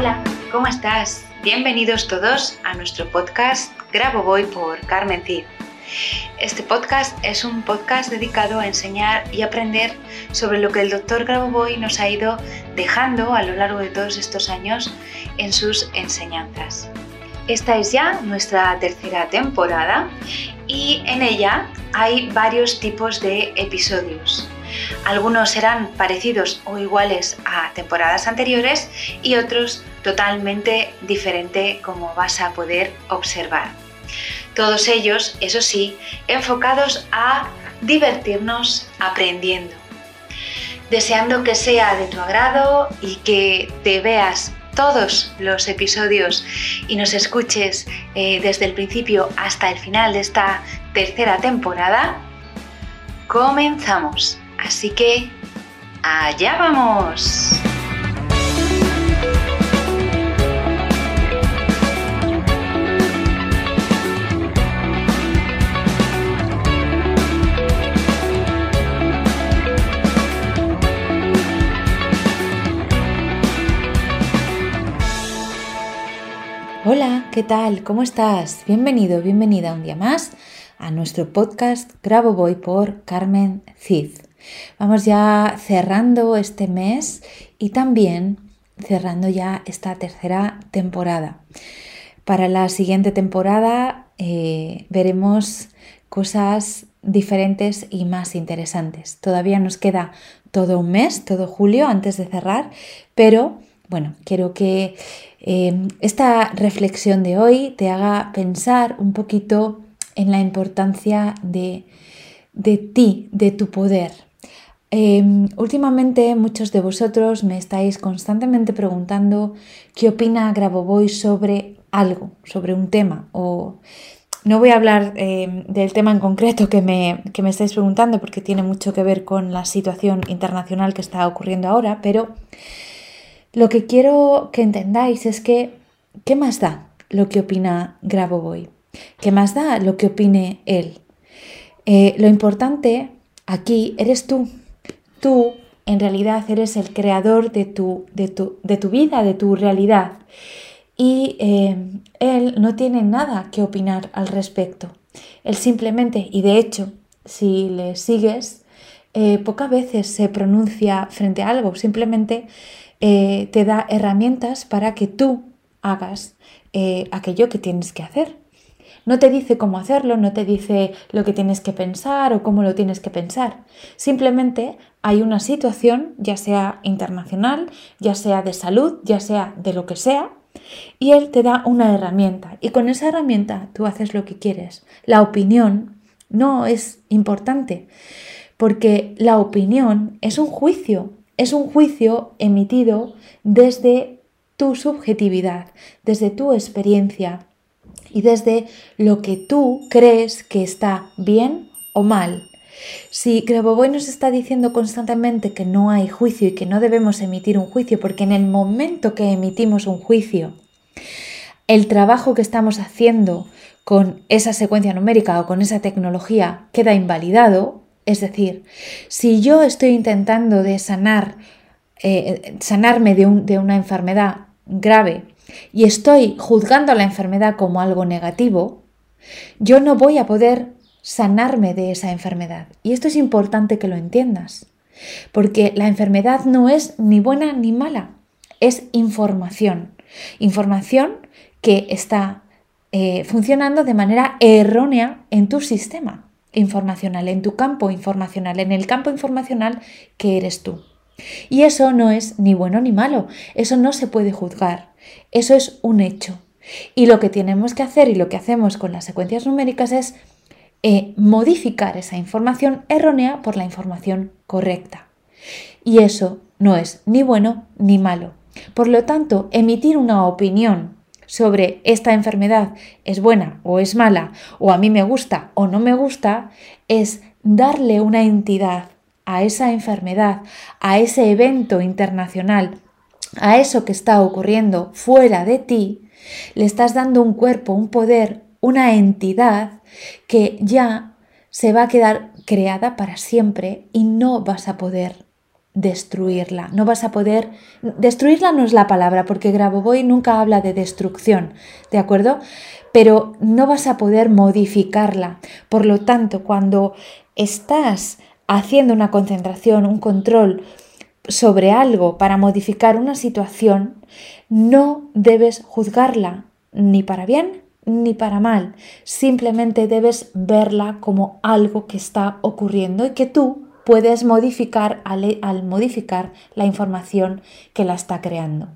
Hola, ¿cómo estás? Bienvenidos todos a nuestro podcast Grabo Voy por Carmen Cid. Este podcast es un podcast dedicado a enseñar y aprender sobre lo que el doctor Grabovoi nos ha ido dejando a lo largo de todos estos años en sus enseñanzas. Esta es ya nuestra tercera temporada y en ella hay varios tipos de episodios. Algunos serán parecidos o iguales a temporadas anteriores y otros totalmente diferente como vas a poder observar. Todos ellos, eso sí, enfocados a divertirnos aprendiendo. Deseando que sea de tu agrado y que te veas todos los episodios y nos escuches eh, desde el principio hasta el final de esta tercera temporada, comenzamos. Así que, allá vamos. Hola, ¿qué tal? ¿Cómo estás? Bienvenido, bienvenida un día más a nuestro podcast Grabo Voy por Carmen Cid. Vamos ya cerrando este mes y también cerrando ya esta tercera temporada. Para la siguiente temporada eh, veremos cosas diferentes y más interesantes. Todavía nos queda todo un mes, todo julio antes de cerrar, pero bueno, quiero que Em, esta reflexión de hoy te haga pensar un poquito en la importancia de, ti, de tu poder. Em, últimamente muchos de vosotros me estáis constantemente preguntando qué opina Grabovoi sobre algo, sobre un tema o no voy a hablar em, del tema en concreto que me, que me estáis preguntando porque tiene mucho que ver con la situación internacional que está ocurriendo ahora, pero lo que quiero que entendáis es que, ¿qué más da lo que opina Grabovoi? ¿Qué más da lo que opine él? Eh, lo importante aquí eres tú. Tú, en realidad, eres el creador de tu, de tu, vida, de tu realidad. Y eh, él no tiene nada que opinar al respecto. Él simplemente, y de hecho, si le sigues, eh, pocas veces se pronuncia frente a algo, simplemente eh, te da herramientas para que tú hagas aquello que tienes que hacer. No te dice cómo hacerlo, no te dice lo que tienes que pensar o cómo lo tienes que pensar. Simplemente hay una situación, ya sea internacional, ya sea de salud, ya sea de lo que sea, y él te da una herramienta. Y con esa herramienta tú haces lo que quieres. La opinión no es importante, porque la opinión es un juicio, es un juicio emitido desde tu subjetividad, desde tu experiencia y desde lo que tú crees que está bien o mal. Si Grabovoi nos está diciendo constantemente que no hay juicio y que no debemos emitir un juicio, porque en el momento que emitimos un juicio, el trabajo que estamos haciendo con esa secuencia numérica o con esa tecnología queda invalidado, es decir, si yo estoy intentando de sanar, eh, sanarme de, de una enfermedad grave y estoy juzgando la enfermedad como algo negativo, yo no voy a poder sanarme de esa enfermedad. Y esto es importante que lo entiendas, porque la enfermedad no es ni buena ni mala, es información. Información que está eh, funcionando de manera errónea en tu sistema informacional, en tu campo informacional, en el campo informacional que eres tú. Y eso no es ni bueno ni malo, eso no se puede juzgar, eso es un hecho. Y lo que tenemos que hacer y lo que hacemos con las secuencias numéricas es eh, modificar esa información errónea por la información correcta. Y eso no es ni bueno ni malo. Por lo tanto, emitir una opinión sobre esta enfermedad es buena o es mala, o a mí me gusta o no me gusta, es darle una entidad a esa enfermedad, a ese evento internacional, a eso que está ocurriendo fuera de ti, le estás dando un cuerpo, un poder, una entidad que ya se va a quedar creada para siempre y no vas a poder destruirla, no vas a poder... Destruirla no es la palabra, porque Grabovoi nunca habla de destrucción, ¿de acuerdo? Pero no vas a poder modificarla. Por lo tanto, cuando estás haciendo una concentración, un control sobre algo para modificar una situación, no debes juzgarla, ni para bien ni para mal. Simplemente debes verla como algo que está ocurriendo y que tú puedes modificar al, al modificar la información que la está creando.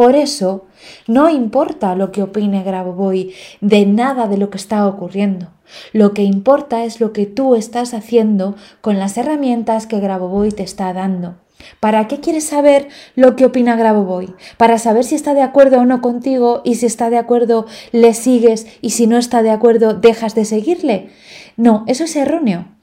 Por eso, no importa lo que opine Grabovoi de nada de lo que está ocurriendo. Lo que importa es lo que tú estás haciendo con las herramientas que Grabovoi te está dando. ¿Para qué quieres saber lo que opina Grabovoi? Para saber si está de acuerdo o no contigo y si está de acuerdo le sigues y si no está de acuerdo dejas de seguirle. No, eso es erróneo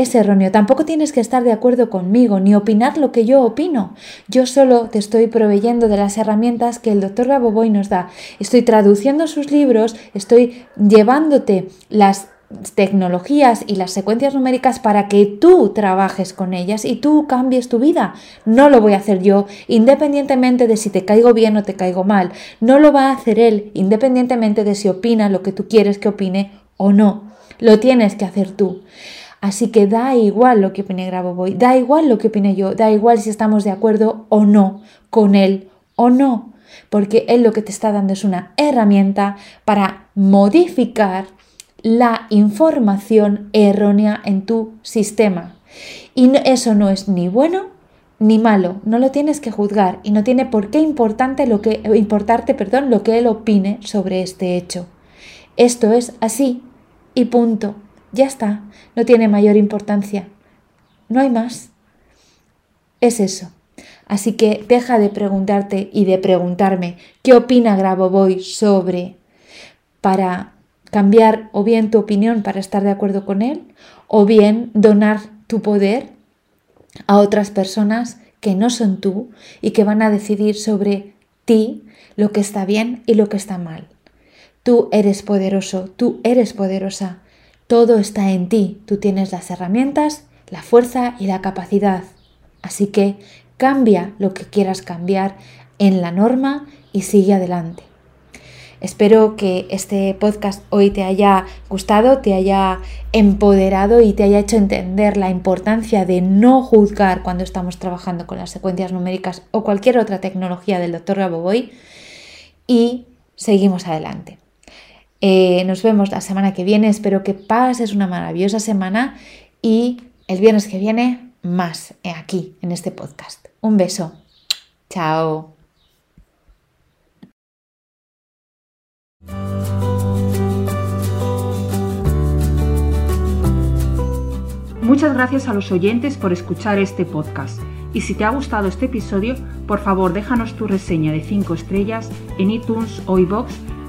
es erróneo. Tampoco tienes que estar de acuerdo conmigo ni opinar lo que yo opino. Yo solo te estoy proveyendo de las herramientas que el doctor Gaboboy nos da. Estoy traduciendo sus libros, estoy llevándote las tecnologías y las secuencias numéricas para que tú trabajes con ellas y tú cambies tu vida. No lo voy a hacer yo independientemente de si te caigo bien o te caigo mal. No lo va a hacer él independientemente de si opina lo que tú quieres que opine o no. Lo tienes que hacer tú. Así que da igual lo que opine Grabovoi, da igual lo que opine yo, da igual si estamos de acuerdo o no con él o no, porque él lo que te está dando es una herramienta para modificar la información errónea en tu sistema. Y eso no es ni bueno ni malo, no lo tienes que juzgar y no tiene por qué importante lo que, importarte perdón, lo que él opine sobre este hecho. Esto es así y punto. Ya está, no tiene mayor importancia. No hay más. Es eso. Así que deja de preguntarte y de preguntarme qué opina Grabovoi sobre para cambiar o bien tu opinión para estar de acuerdo con él o bien donar tu poder a otras personas que no son tú y que van a decidir sobre ti lo que está bien y lo que está mal. Tú eres poderoso, tú eres poderosa todo está en ti. Tú tienes las herramientas, la fuerza y la capacidad. Así que cambia lo que quieras cambiar en la norma y sigue adelante. Espero que este podcast hoy te haya gustado, te haya empoderado y te haya hecho entender la importancia de no juzgar cuando estamos trabajando con las secuencias numéricas o cualquier otra tecnología del Dr. Gaboboy y seguimos adelante. Eh, nos vemos la semana que viene. Espero que pases una maravillosa semana y el viernes que viene más aquí en este podcast. Un beso. Chao. Muchas gracias a los oyentes por escuchar este podcast. Y si te ha gustado este episodio, por favor déjanos tu reseña de 5 estrellas en iTunes o iBox